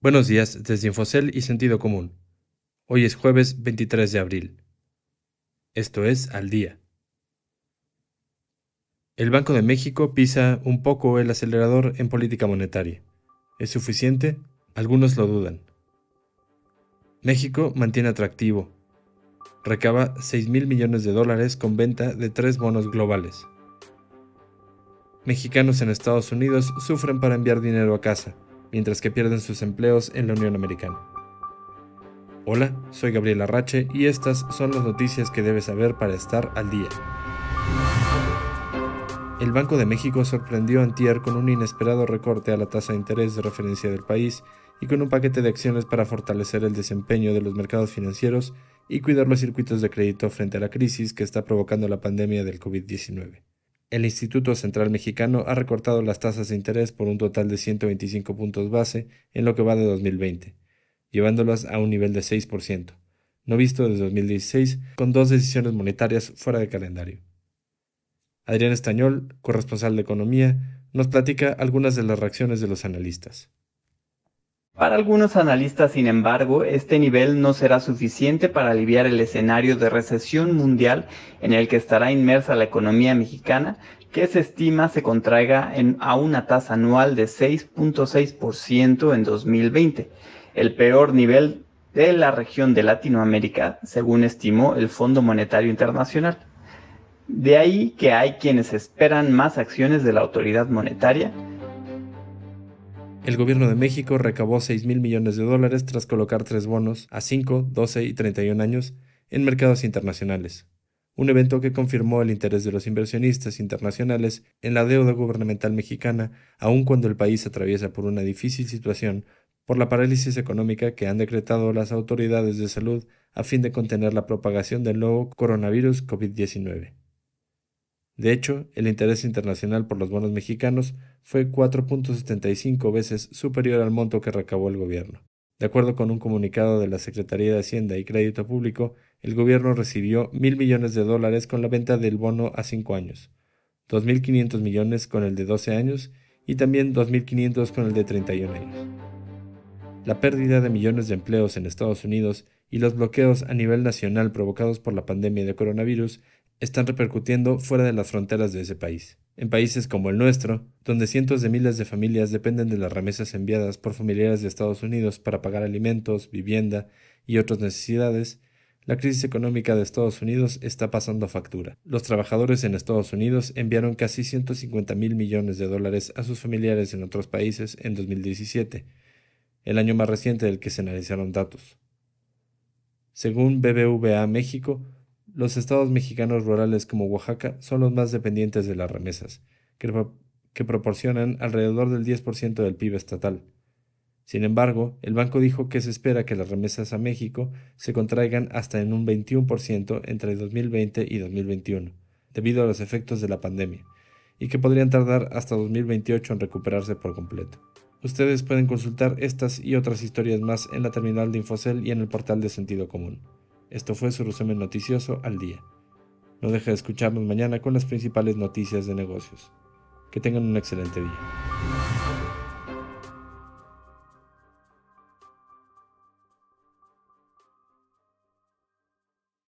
Buenos días desde Infocel y Sentido Común. Hoy es jueves 23 de abril. Esto es Al Día. El Banco de México pisa un poco el acelerador en política monetaria. ¿Es suficiente? Algunos lo dudan. México mantiene atractivo. Recaba 6 mil millones de dólares con venta de tres bonos globales. Mexicanos en Estados Unidos sufren para enviar dinero a casa mientras que pierden sus empleos en la Unión Americana. Hola, soy Gabriel Arrache y estas son las noticias que debes saber para estar al día. El Banco de México sorprendió a antier con un inesperado recorte a la tasa de interés de referencia del país y con un paquete de acciones para fortalecer el desempeño de los mercados financieros y cuidar los circuitos de crédito frente a la crisis que está provocando la pandemia del COVID-19. El Instituto Central Mexicano ha recortado las tasas de interés por un total de 125 puntos base en lo que va de 2020, llevándolas a un nivel de 6%, no visto desde 2016, con dos decisiones monetarias fuera de calendario. Adrián Estañol, corresponsal de Economía, nos platica algunas de las reacciones de los analistas. Para algunos analistas, sin embargo, este nivel no será suficiente para aliviar el escenario de recesión mundial en el que estará inmersa la economía mexicana, que se estima se contraiga a una tasa anual de 6.6% en 2020, el peor nivel de la región de Latinoamérica, según estimó el Fondo Monetario Internacional. De ahí que hay quienes esperan más acciones de la autoridad monetaria, el gobierno de México recabó 6 mil millones de dólares tras colocar tres bonos a 5, 12 y 31 años en mercados internacionales, un evento que confirmó el interés de los inversionistas internacionales en la deuda gubernamental mexicana, aun cuando el país atraviesa por una difícil situación por la parálisis económica que han decretado las autoridades de salud a fin de contener la propagación del nuevo coronavirus COVID-19. De hecho, el interés internacional por los bonos mexicanos fue 4.75 veces superior al monto que recabó el gobierno. De acuerdo con un comunicado de la Secretaría de Hacienda y Crédito Público, el gobierno recibió mil millones de dólares con la venta del bono a cinco años, 2.500 millones con el de 12 años y también 2.500 con el de 31 años. La pérdida de millones de empleos en Estados Unidos y los bloqueos a nivel nacional provocados por la pandemia de coronavirus están repercutiendo fuera de las fronteras de ese país. En países como el nuestro, donde cientos de miles de familias dependen de las remesas enviadas por familiares de Estados Unidos para pagar alimentos, vivienda y otras necesidades, la crisis económica de Estados Unidos está pasando factura. Los trabajadores en Estados Unidos enviaron casi 150 mil millones de dólares a sus familiares en otros países en 2017, el año más reciente del que se analizaron datos. Según BBVA México, los estados mexicanos rurales como Oaxaca son los más dependientes de las remesas, que, proporcionan alrededor del 10% del PIB estatal. Sin embargo, el banco dijo que se espera que las remesas a México se contraigan hasta en un 21% entre 2020 y 2021, debido a los efectos de la pandemia, y que podrían tardar hasta 2028 en recuperarse por completo. Ustedes pueden consultar estas y otras historias más en la terminal de Infocel y en el portal de Sentido Común. Esto fue su resumen noticioso al día. No deje de escucharnos mañana con las principales noticias de negocios. Que tengan un excelente día.